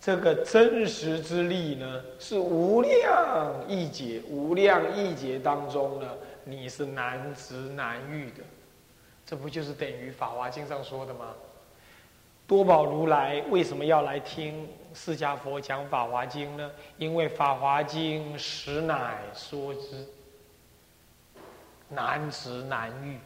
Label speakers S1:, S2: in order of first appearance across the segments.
S1: 这个真实之力呢，是无量义劫，无量义劫当中呢，你是难执难遇的，这不就是等于《法华经》上说的吗？多宝如来为什么要来听释迦佛讲《法华经》呢？因为《法华经》实乃说之，难执难遇。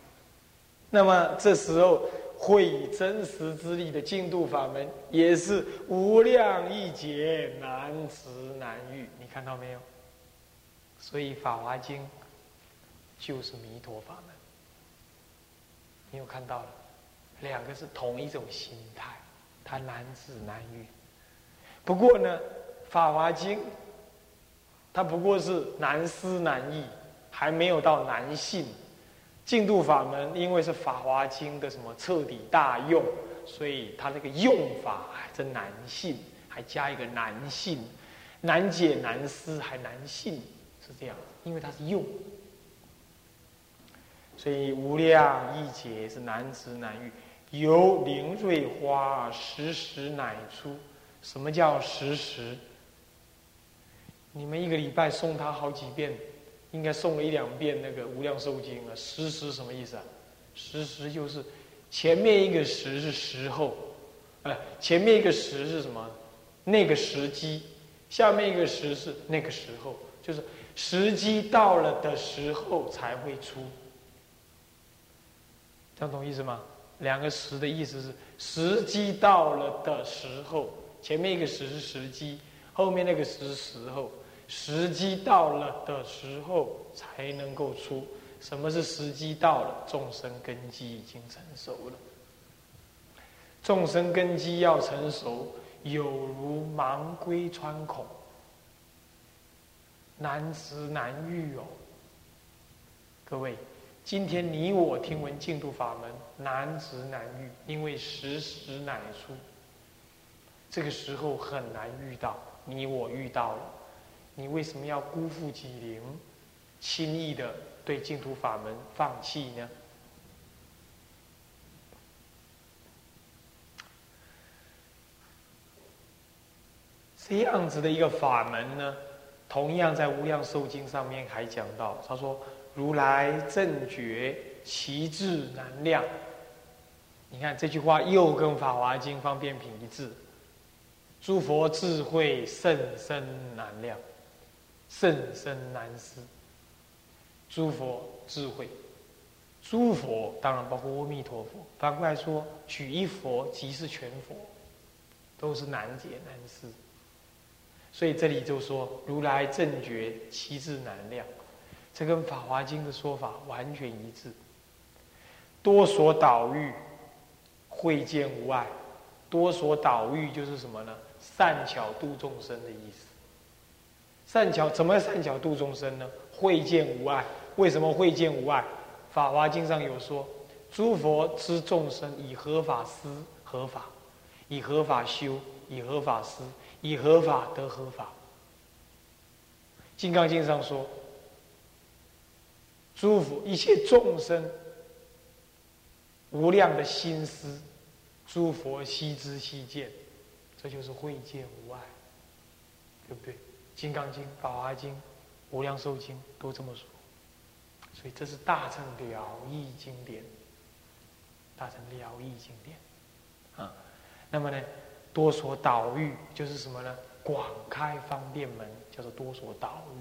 S1: 那么这时候。会以真实之力的净度法门，也是无量义劫难持难遇。你看到没有？所以《法华经》就是弥陀法门。你有看到了？两个是同一种心态，它难持难遇。不过呢，《法华经》它不过是难思难译，还没有到难信。净度法门，因为是《法华经》的什么彻底大用，所以它那个用法还真难信，还加一个难信，难解难思还难信，是这样。因为它是用，所以无量易解是难知难遇，由灵瑞花时时乃出。什么叫时时？你们一个礼拜送他好几遍。应该诵了一两遍那个《无量寿经》啊，时时什么意思啊？时时就是前面一个时是时候，哎，前面一个时是什么？那个时机，下面一个时是那个时候，就是时机到了的时候才会出，这样懂意思吗？两个时的意思是时机到了的时候，前面一个时是时机，后面那个时是时候。时机到了的时候才能够出。什么是时机到了？众生根基已经成熟了。众生根基要成熟，有如盲龟穿孔，难知难遇哦。各位，今天你我听闻净土法门，难知难遇，因为时时乃出。这个时候很难遇到，你我遇到了。你为什么要辜负己灵，轻易的对净土法门放弃呢？这样子的一个法门呢，同样在《无量寿经》上面还讲到，他说：“如来正觉，其智难量。”你看这句话又跟《法华经》方便品一致，诸佛智慧甚深难量。甚深难思，诸佛智慧，诸佛当然包括阿弥陀佛。反过来说，取一佛即是全佛，都是难解难思。所以这里就说如来正觉，其智难量，这跟《法华经》的说法完全一致。多所导遇，会见无碍。多所导遇就是什么呢？善巧度众生的意思。善巧怎么善巧度众生呢？会见无碍。为什么会见无碍？法华经上有说：诸佛知众生以合法思合法，以合法修，以合法思，以合法得合法。金刚经上说：诸佛一切众生无量的心思，诸佛悉知悉见，这就是慧见无碍，对不对？《金刚经》《法华经》《无量寿经》都这么说，所以这是大乘了义经典，大乘了义经典啊。那么呢，多所导欲就是什么呢？广开方便门，叫做多所导欲。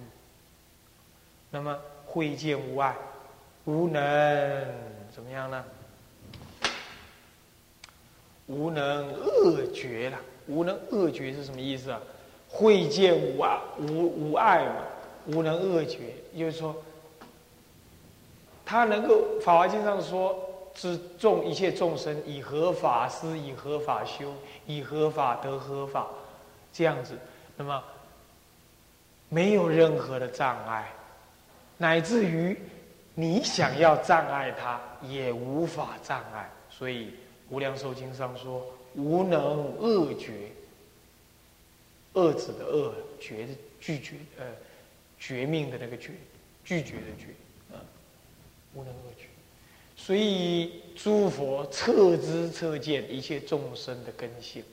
S1: 那么会见无碍，无能怎么样呢？无能恶绝了。无能恶绝是什么意思啊？会见无碍，无无碍嘛，无能恶绝，就是说，他能够《法华经》上说，是众一切众生以合法施，以合法修，以合法得合法，这样子，那么没有任何的障碍，乃至于你想要障碍他，也无法障碍。所以《无量寿经》上说，无能恶绝。遏止的遏，绝的拒绝，呃，绝命的那个绝，拒绝的绝，啊，无能恶绝。所以诸佛彻知彻见一切众生的根性，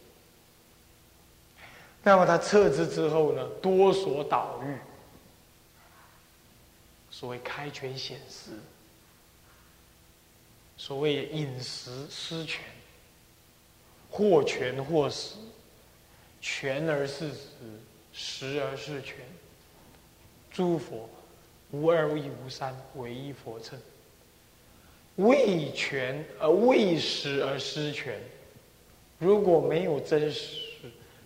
S1: 那么他撤资之后呢，多所岛屿，所谓开权显实，所谓饮食失权，或权或实，权而是实，实而是权。诸佛无二亦无三，唯一佛称。为权而为实而失权，如果没有真实，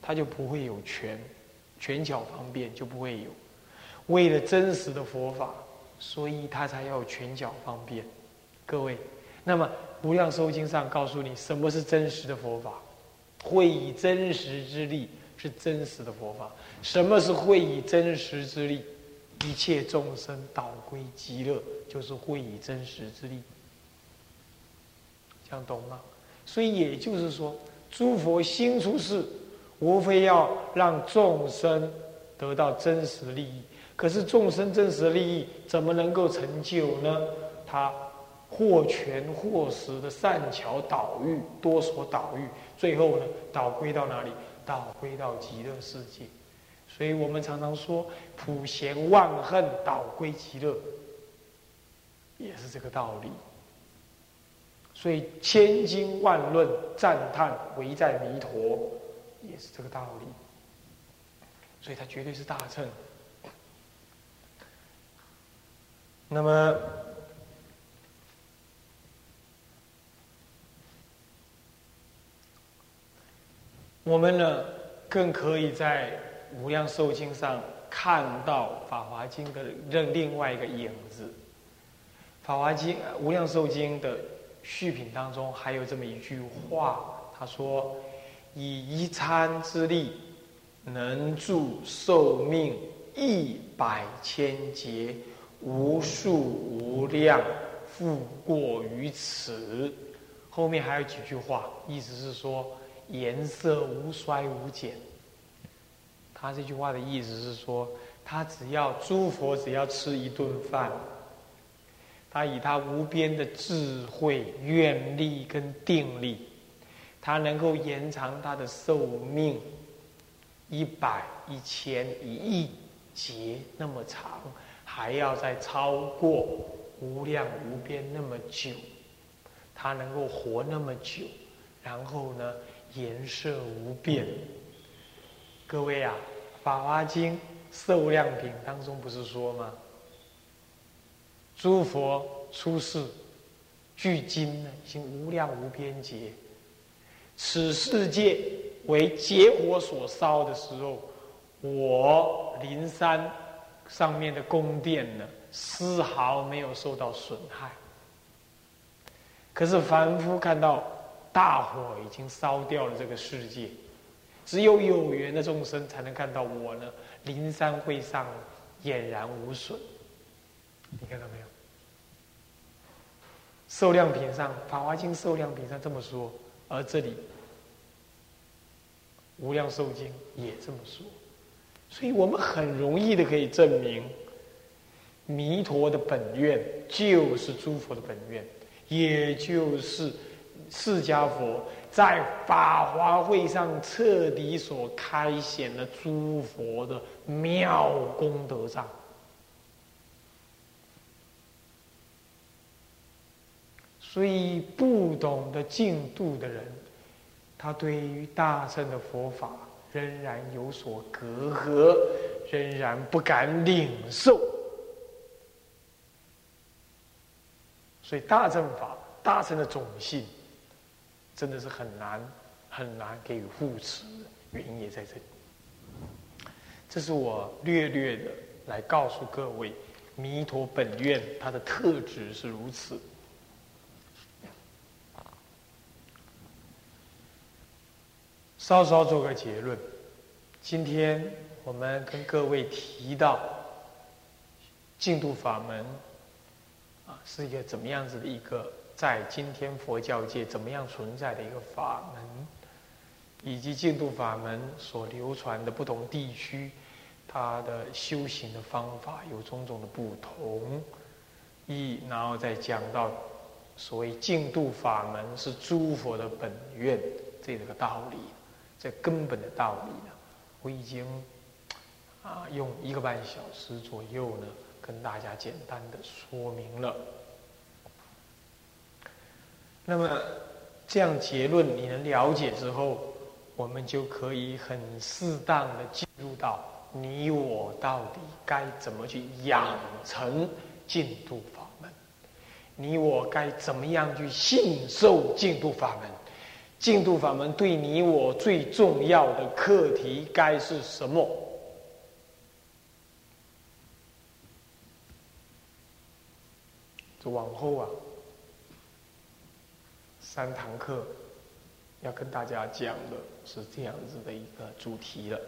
S1: 他就不会有权，权巧方便就不会有。为了真实的佛法，所以他才要权巧方便。各位，那么《无量寿经》上告诉你，什么是真实的佛法？会以真实之力是真实的佛法。什么是会以真实之力？一切众生导归极乐，就是会以真实之力。这样懂吗？所以也就是说，诸佛心出世，无非要让众生得到真实利益。可是众生真实的利益怎么能够成就呢？他或权或实的善巧导育，多所导育，最后呢，导归到哪里？导归到极乐世界。所以我们常常说，普贤万恨导归极乐，也是这个道理。所以千经万论赞叹唯在弥陀，也是这个道理。所以它绝对是大乘。那么，我们呢，更可以在无量寿经上看到法华经的另另外一个影子。法华经、无量寿经的。续品当中还有这么一句话，他说：“以一餐之力，能助寿命一百千劫，无数无量，复过于此。”后面还有几句话，意思是说颜色无衰无减。他这句话的意思是说，他只要诸佛只要吃一顿饭。他以他无边的智慧、愿力跟定力，他能够延长他的寿命一百、一千、一亿劫那么长，还要再超过无量无边那么久，他能够活那么久，然后呢，颜色无变。各位啊，《法华经》寿量品当中不是说吗？诸佛出世，距今呢已经无量无边劫。此世界为劫火所烧的时候，我灵山上面的宫殿呢，丝毫没有受到损害。可是凡夫看到大火已经烧掉了这个世界，只有有缘的众生才能看到我呢，灵山会上俨然无损。你看到没有？受量品上，《法华经》受量品上这么说，而这里《无量寿经》也这么说，所以我们很容易的可以证明，弥陀的本愿就是诸佛的本愿，也就是释迦佛在法华会上彻底所开显了诸佛的妙功德藏。所以，不懂得净度的人，他对于大乘的佛法仍然有所隔阂，仍然不敢领受。所以，大乘法、大乘的种性，真的是很难、很难给予护持。原因也在这里。这是我略略的来告诉各位，弥陀本愿它的特质是如此。稍稍做个结论。今天我们跟各位提到净土法门啊，是一个怎么样子的一个在今天佛教界怎么样存在的一个法门，以及净土法门所流传的不同地区，它的修行的方法有种种的不同。一，然后再讲到所谓净土法门是诸佛的本愿这个道理。这根本的道理呢，我已经啊用一个半小时左右呢，跟大家简单的说明了。那么这样结论你能了解之后，我们就可以很适当的进入到你我到底该怎么去养成净土法门，你我该怎么样去信受净土法门。净土法门对你我最重要的课题该是什么？往后啊，三堂课要跟大家讲的是这样子的一个主题了。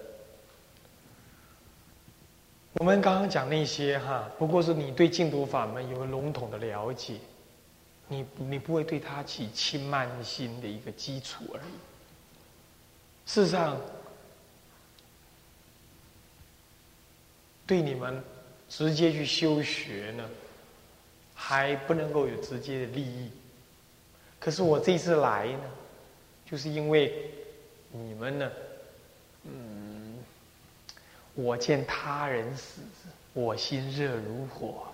S1: 我们刚刚讲那些哈，不过是你对净土法门有个笼统的了解。你你不会对他起轻慢心的一个基础而已。事实上，对你们直接去修学呢，还不能够有直接的利益。可是我这次来呢，就是因为你们呢，嗯，我见他人死，我心热如火。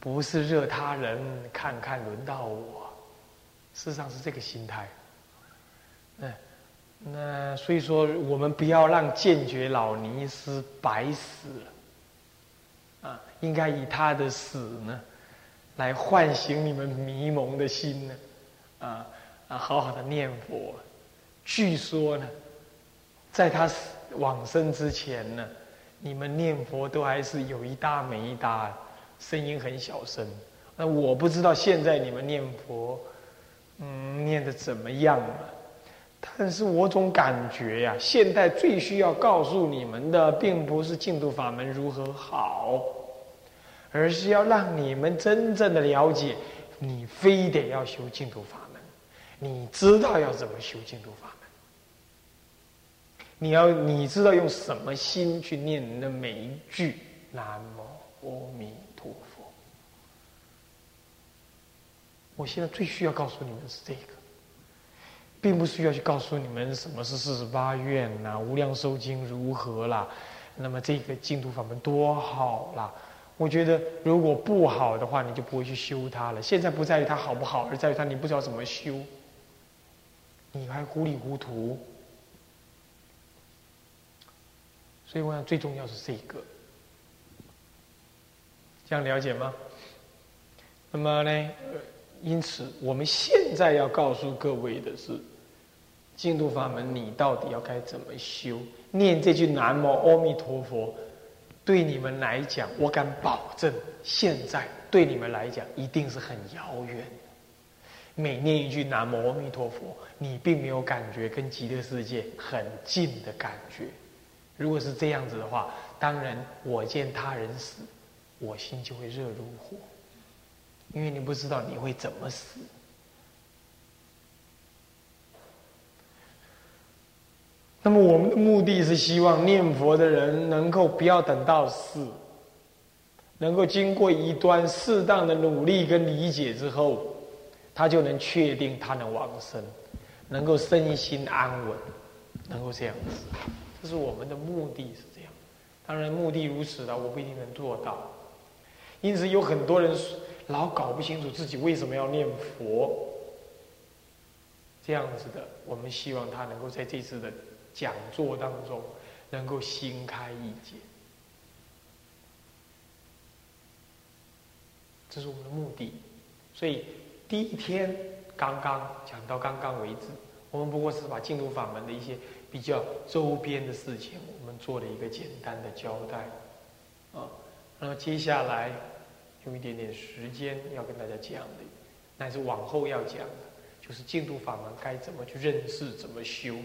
S1: 不是热他人，看看轮到我，事实上是这个心态。嗯，那所以说，我们不要让剑绝老尼斯白死了，啊，应该以他的死呢，来唤醒你们迷蒙的心呢，啊啊，好好的念佛。据说呢，在他往生之前呢，你们念佛都还是有一搭没一搭。声音很小声，那我不知道现在你们念佛，嗯，念的怎么样了？但是我总感觉呀，现在最需要告诉你们的，并不是净土法门如何好，而是要让你们真正的了解，你非得要修净土法，你知道要怎么修净土法门，你要你知道用什么心去念你的每一句南无阿弥陀佛。我现在最需要告诉你们的是这个，并不需要去告诉你们什么是四十八愿呐，无量寿经如何啦，那么这个净土法门多好啦。我觉得如果不好的话，你就不会去修它了。现在不在于它好不好，而在于它你不知道怎么修，你还糊里糊涂。所以我想最重要是这个，这样了解吗？那么呢？因此，我们现在要告诉各位的是，净土法门，你到底要该怎么修？念这句南无阿弥陀佛，对你们来讲，我敢保证，现在对你们来讲一定是很遥远。每念一句南无阿弥陀佛，你并没有感觉跟极乐世界很近的感觉。如果是这样子的话，当然我见他人死，我心就会热如火。因为你不知道你会怎么死，那么我们的目的是希望念佛的人能够不要等到死，能够经过一段适当的努力跟理解之后，他就能确定他能往生，能够身心安稳，能够这样子，这是我们的目的是这样。当然，目的如此的，我不一定能做到。因此，有很多人。老搞不清楚自己为什么要念佛，这样子的，我们希望他能够在这次的讲座当中，能够心开意解，这是我们的目的。所以第一天刚刚讲到刚刚为止，我们不过是把净土法门的一些比较周边的事情，我们做了一个简单的交代，啊，那么接下来。用一点点时间要跟大家讲的，乃是往后要讲的，就是净土法门该怎么去认识，怎么修。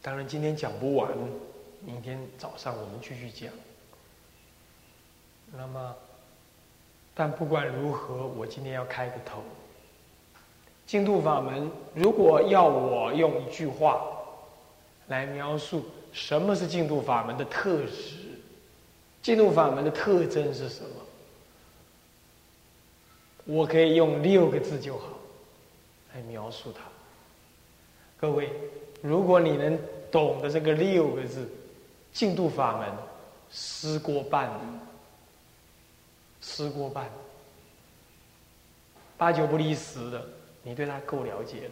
S1: 当然今天讲不完，明天早上我们继续讲。那么，但不管如何，我今天要开个头。净土法门，如果要我用一句话来描述。什么是净土法门的特质？净土法门的特征是什么？我可以用六个字就好，来描述它。各位，如果你能懂得这个六个字，净土法门，思过半理，吃过半，八九不离十的，你对他够了解了。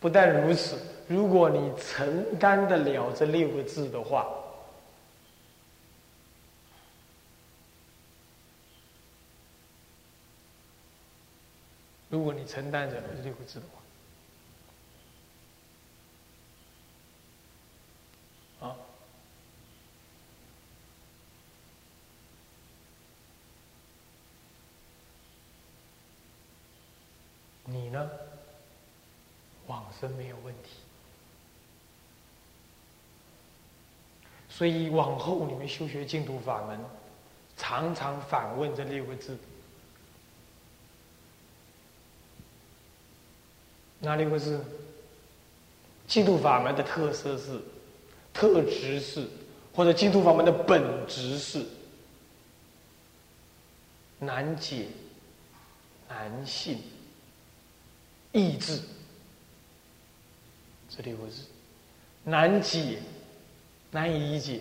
S1: 不但如此，如果你承担得了这六个字的话，如果你承担着这六个字的话，啊，你呢？往生没有问题，所以往后你们修学净土法门，常常反问这六个字。哪六个字？净土法门的特色是、特质是，或者净土法门的本质是难解、难信、意志。这六个字难解、难以理解、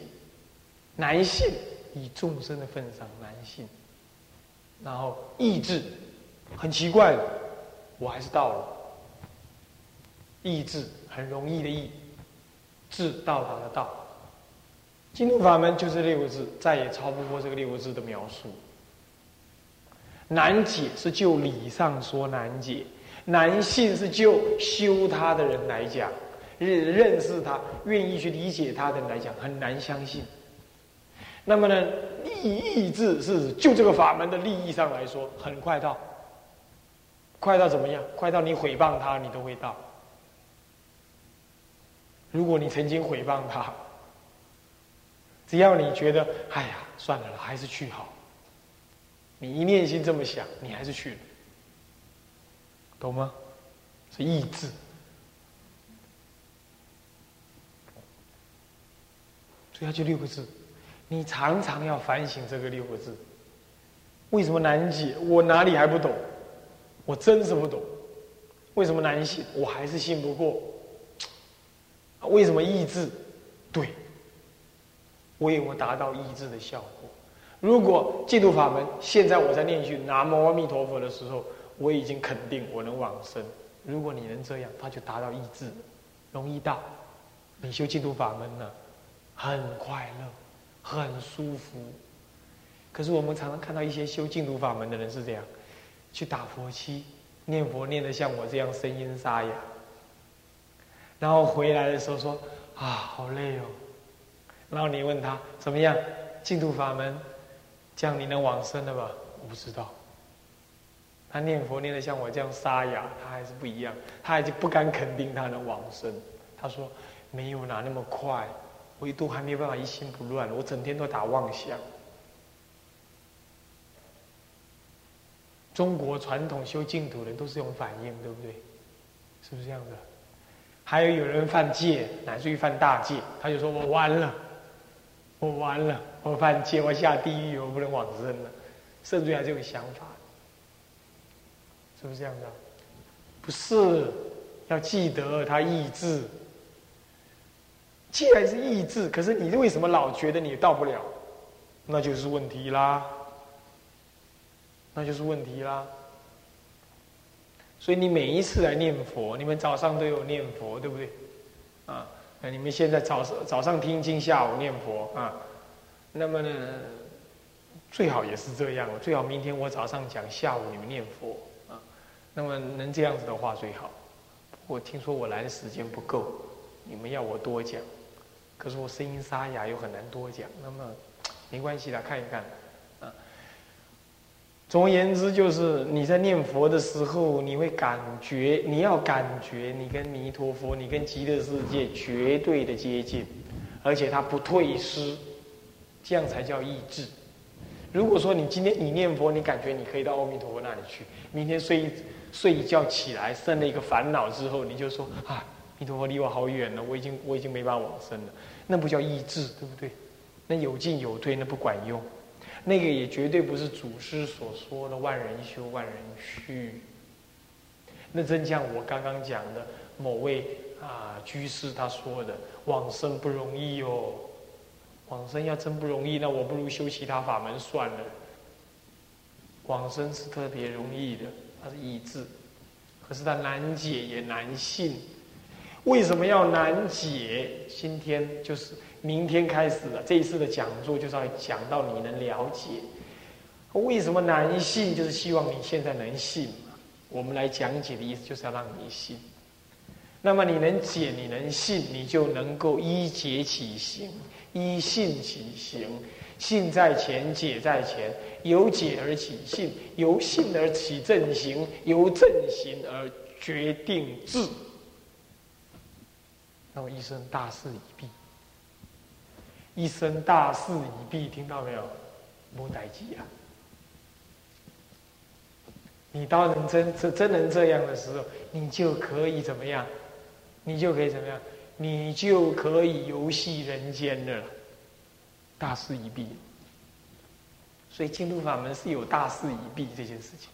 S1: 难信，以众生的份上难信。然后意志很奇怪的，我还是到了。意志很容易的意，志到达的到。净土法门就这六个字，再也超不过这个六个字的描述。难解是就理上说难解。难信是就修他的人来讲，认认识他、愿意去理解他的人来讲，很难相信。那么呢，利益志是就这个法门的利益上来说，很快到，快到怎么样？快到你毁谤他，你都会到。如果你曾经毁谤他，只要你觉得哎呀，算了了，还是去好。你一念心这么想，你还是去了。懂吗？是意志，所以它就六个字。你常常要反省这个六个字，为什么难解？我哪里还不懂？我真是不懂。为什么难信？我还是信不过。为什么意志？对，我有没有达到意志的效果？如果净土法门，现在我在念句南无阿弥陀佛的时候。我已经肯定我能往生。如果你能这样，他就达到意志，容易到。你修净土法门呢，很快乐，很舒服。可是我们常常看到一些修净土法门的人是这样，去打佛七，念佛念得像我这样声音沙哑，然后回来的时候说啊好累哦。然后你问他怎么样，净土法门，这样你能往生了吧？我不知道。他念佛念的像我这样沙哑，他还是不一样，他还是不敢肯定他能往生。他说：“没有哪那么快，我一度还没有办法一心不乱，我整天都打妄想。”中国传统修净土的人都是这种反应，对不对？是不是这样的？还有有人犯戒，乃至于犯大戒，他就说我完了，我完了，我犯戒，我下地狱，我不能往生了，甚至于这种想法。是不是这样的？不是，要记得他意志。既然是意志，可是你为什么老觉得你到不了？那就是问题啦。那就是问题啦。所以你每一次来念佛，你们早上都有念佛，对不对？啊，那你们现在早上早上听经，下午念佛啊。那么呢，最好也是这样。最好明天我早上讲，下午你们念佛啊。那么能这样子的话最好。我听说我来的时间不够，你们要我多讲，可是我声音沙哑又很难多讲。那么 没关系的，看一看啊。总而言之，就是你在念佛的时候，你会感觉，你要感觉你跟弥陀佛、你跟极乐世界绝对的接近，而且它不退失，这样才叫意志。如果说你今天你念佛，你感觉你可以到阿弥陀佛那里去，明天睡一。睡一觉起来生了一个烦恼之后，你就说啊，弥陀佛离我好远了，我已经我已经没办法往生了，那不叫意志，对不对？那有进有退，那不管用，那个也绝对不是祖师所说的万人修万人去。那真像我刚刚讲的某位啊居士他说的，往生不容易哦，往生要真不容易，那我不如修其他法门算了。往生是特别容易的，它是意志，可是它难解也难信。为什么要难解？今天就是明天开始了，这一次的讲座就是要讲到你能了解。为什么难信？就是希望你现在能信。我们来讲解的意思就是要让你信。那么你能解，你能信，你就能够依解起行，依信起行。信在前，解在前，由解而起信，由信而起正行，由正行而决定智。那么一生大事已毕，一生大事已毕，听到没有？无代机啊！你当能真真真能这样的时候，你就可以怎么样？你就可以怎么样？你就可以游戏人间的了。大事已毕，所以净土法门是有大事已毕这件事情，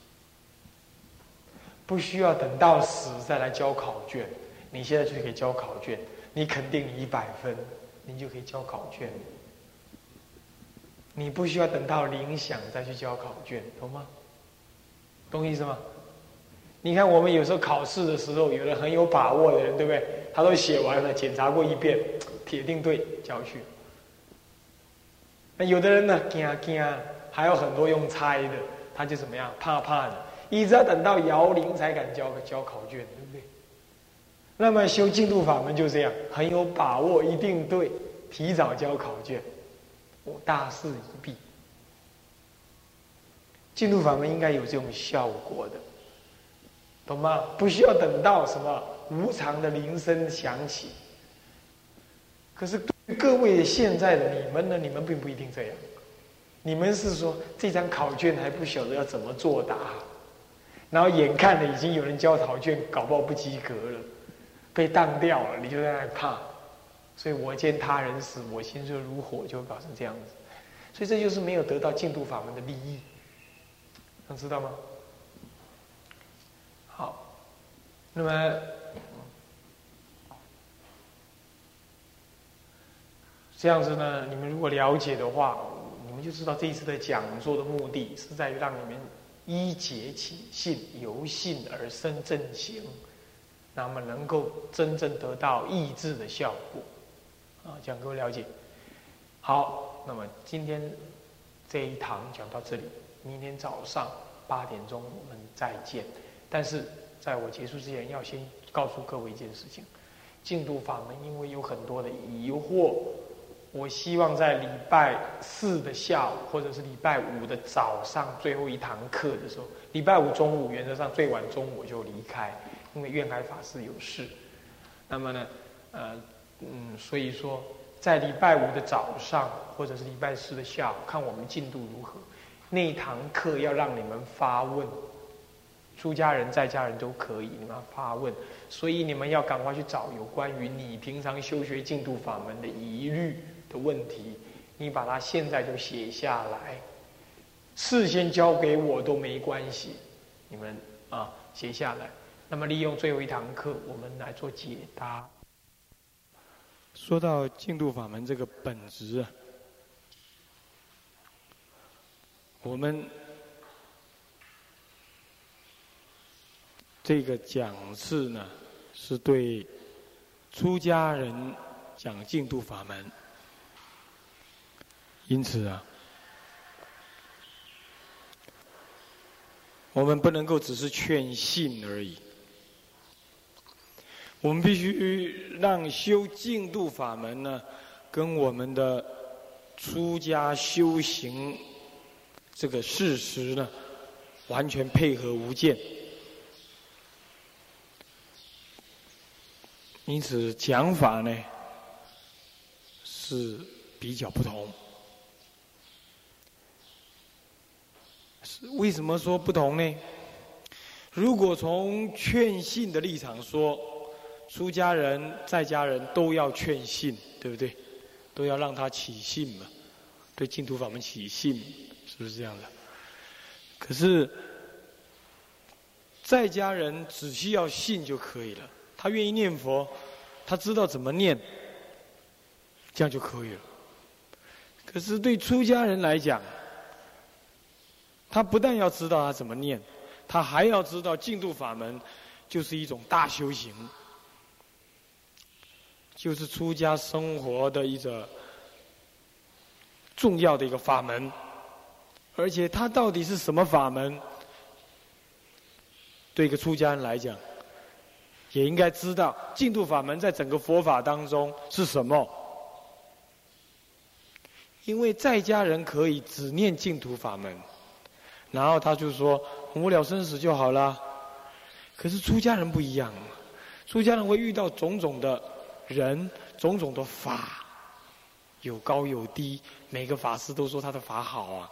S1: 不需要等到死再来交考卷。你现在就可以交考卷，你肯定一百分，你就可以交考卷。你不需要等到铃响再去交考卷，懂吗？懂意思吗？你看，我们有时候考试的时候，有的很有把握的人，对不对？他都写完了，检查过一遍，铁定对，交去。那有的人呢，惊惊，还有很多用猜的，他就怎么样，怕怕的，一直要等到摇铃才敢交交考卷，那么修净土法门就这样，很有把握，一定对，提早交考卷，我大事已毕。净土法门应该有这种效果的，懂吗？不需要等到什么无常的铃声响起。可是各位现在的你们呢？你们并不一定这样。你们是说这张考卷还不晓得要怎么作答，然后眼看着已经有人交考卷，搞不好不及格了，被当掉了，你就在那怕。所以我见他人死，我心热如火，就会搞成这样子。所以这就是没有得到净土法门的利益。能知道吗？好，那么这样子呢？你们如果了解的话，你们就知道这一次的讲座的目的是在于让你们一解起信，由信而生正行，那么能够真正得到抑制的效果。啊，讲各位了解。好，那么今天这一堂讲到这里。明天早上八点钟我们再见。但是在我结束之前，要先告诉各位一件事情：净土法门因为有很多的疑惑，我希望在礼拜四的下午或者是礼拜五的早上最后一堂课的时候，礼拜五中午原则上最晚中午我就离开，因为愿海法师有事。那么呢，呃，嗯，所以说在礼拜五的早上或者是礼拜四的下午，看我们进度如何。那堂课要让你们发问，出家人在家人都可以，你们发问，所以你们要赶快去找有关于你平常修学净土法门的疑虑的问题，你把它现在就写下来，事先交给我都没关系，你们啊写下来，那么利用最后一堂课，我们来做解答。说到净土法门这个本质啊。我们这个讲次呢，是对出家人讲净土法门，因此啊，我们不能够只是劝信而已，我们必须让修净度法门呢，跟我们的出家修行。这个事实呢，完全配合无间，因此讲法呢是比较不同。是为什么说不同呢？如果从劝信的立场说，出家人在家人都要劝信，对不对？都要让他起信嘛，对净土法门起信。是不是这样的？可是在家人只需要信就可以了，他愿意念佛，他知道怎么念，这样就可以了。可是对出家人来讲，他不但要知道他怎么念，他还要知道净土法门就是一种大修行，就是出家生活的一个重要的一个法门。而且它到底是什么法门？对一个出家人来讲，也应该知道净土法门在整个佛法当中是什么。因为在家人可以只念净土法门，然后他就说无了生死就好了。可是出家人不一样，出家人会遇到种种的人、种种的法，有高有低，每个法师都说他的法好啊。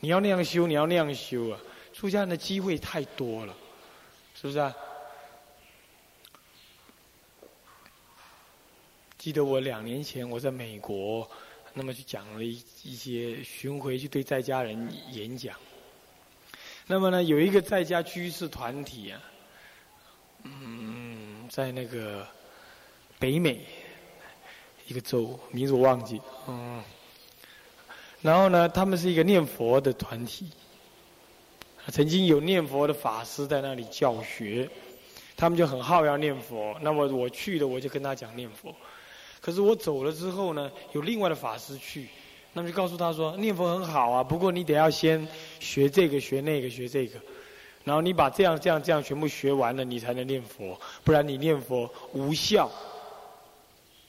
S1: 你要那样修，你要那样修啊！出家人的机会太多了，是不是啊？记得我两年前我在美国，那么就讲了一一些巡回去对在家人演讲。那么呢，有一个在家居士团体啊，嗯，在那个北美一个州，名字我忘记，嗯。然后呢，他们是一个念佛的团体，曾经有念佛的法师在那里教学，他们就很好要念佛。那么我去了，我就跟他讲念佛。可是我走了之后呢，有另外的法师去，那么就告诉他说，念佛很好啊，不过你得要先学这个、学那个、学这个，然后你把这样、这样、这样全部学完了，你才能念佛，不然你念佛无效。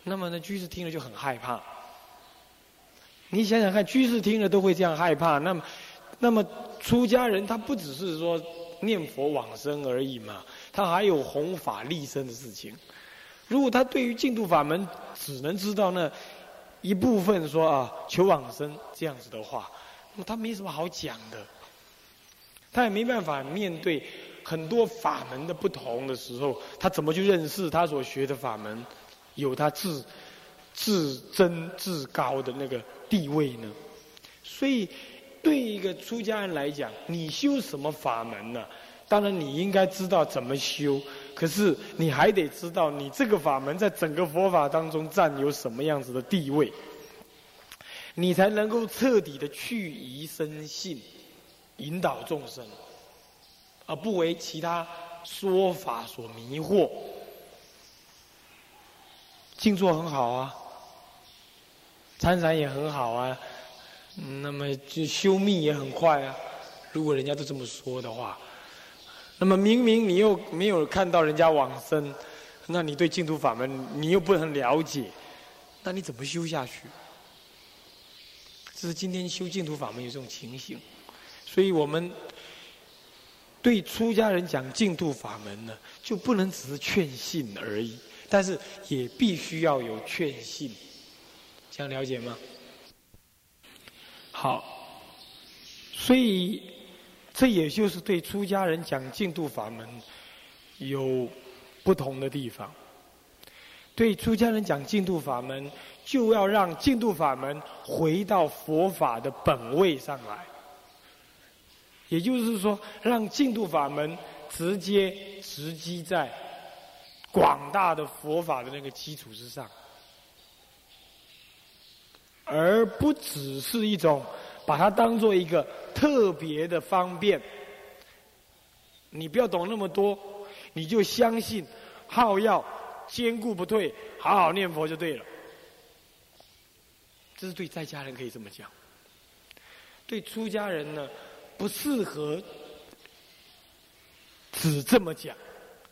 S1: 那么呢，居士听了就很害怕。你想想看，居士听了都会这样害怕。那么，那么出家人他不只是说念佛往生而已嘛，他还有弘法利生的事情。如果他对于净土法门只能知道那一部分说啊求往生这样子的话，那么他没什么好讲的。他也没办法面对很多法门的不同的时候，他怎么去认识他所学的法门有他自。至真至高的那个地位呢？所以，对一个出家人来讲，你修什么法门呢？当然，你应该知道怎么修。可是，你还得知道你这个法门在整个佛法当中占有什么样子的地位，你才能够彻底的去疑生信，引导众生，而不为其他说法所迷惑。静坐很好啊。参禅也很好啊，那么就修密也很快啊。如果人家都这么说的话，那么明明你又没有看到人家往生，那你对净土法门你又不能了解，那你怎么修下去？这是今天修净土法门有这种情形，所以我们对出家人讲净土法门呢，就不能只是劝信而已，但是也必须要有劝信。想了解吗？好，所以这也就是对出家人讲净土法门有不同的地方。对出家人讲净土法门，就要让净土法门回到佛法的本位上来，也就是说，让净土法门直接直击在广大的佛法的那个基础之上。而不只是一种把它当做一个特别的方便，你不要懂那么多，你就相信好药坚固不退，好好念佛就对了。这是对在家人可以这么讲，对出家人呢不适合只这么讲，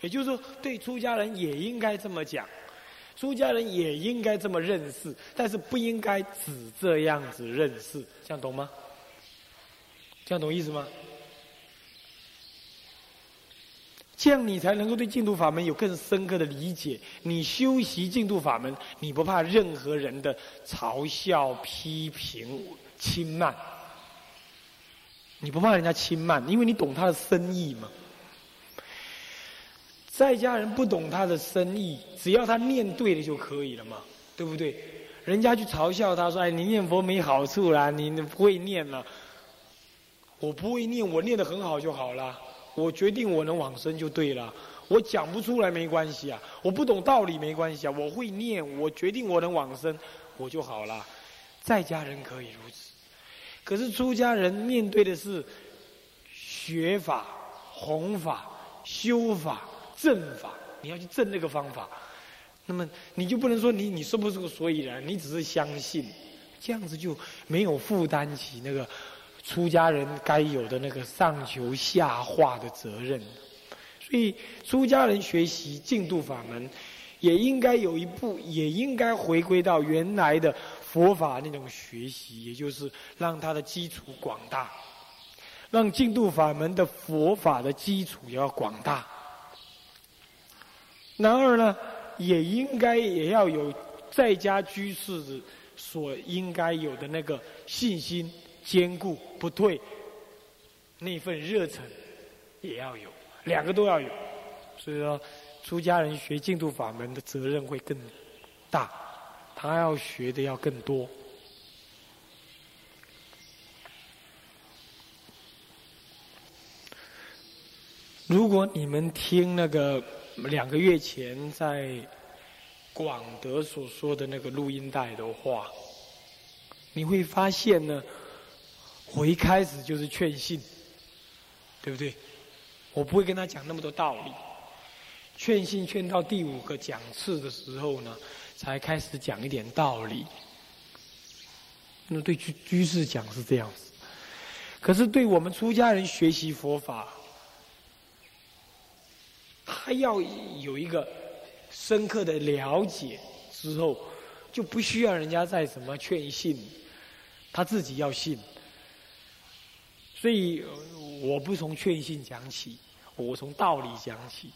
S1: 也就是说，对出家人也应该这么讲。出家人也应该这么认识，但是不应该只这样子认识，这样懂吗？这样懂意思吗？这样你才能够对净土法门有更深刻的理解。你修习净土法门，你不怕任何人的嘲笑、批评、轻慢，你不怕人家轻慢，因为你懂他的深意嘛。在家人不懂他的深意，只要他念对了就可以了嘛，对不对？人家去嘲笑他说：“哎，你念佛没好处啦，你不会念了。”我不会念，我念的很好就好了。我决定我能往生就对了。我讲不出来没关系啊，我不懂道理没关系啊，我会念，我决定我能往生，我就好了。在家人可以如此，可是出家人面对的是学法、弘法、修法、正法，你要去正那个方法，那么你就不能说你你说不出个所以然，你只是相信，这样子就没有负担起那个出家人该有的那个上求下化的责任。所以出家人学习净土法门，也应该有一步，也应该回归到原来的。佛法那种学习，也就是让它的基础广大，让净土法门的佛法的基础也要广大。然而呢，也应该也要有在家居士所应该有的那个信心坚固不退，那份热忱也要有，两个都要有。所以说，出家人学净土法门的责任会更大。他要学的要更多。如果你们听那个两个月前在广德所说的那个录音带的话，你会发现呢，我一开始就是劝信，对不对？我不会跟他讲那么多道理，劝信劝到第五个讲次的时候呢。才开始讲一点道理，那对居居士讲是这样子，可是对我们出家人学习佛法，他要有一个深刻的了解之后，就不需要人家再怎么劝信，他自己要信。所以我不从劝信讲起，我从道理讲起。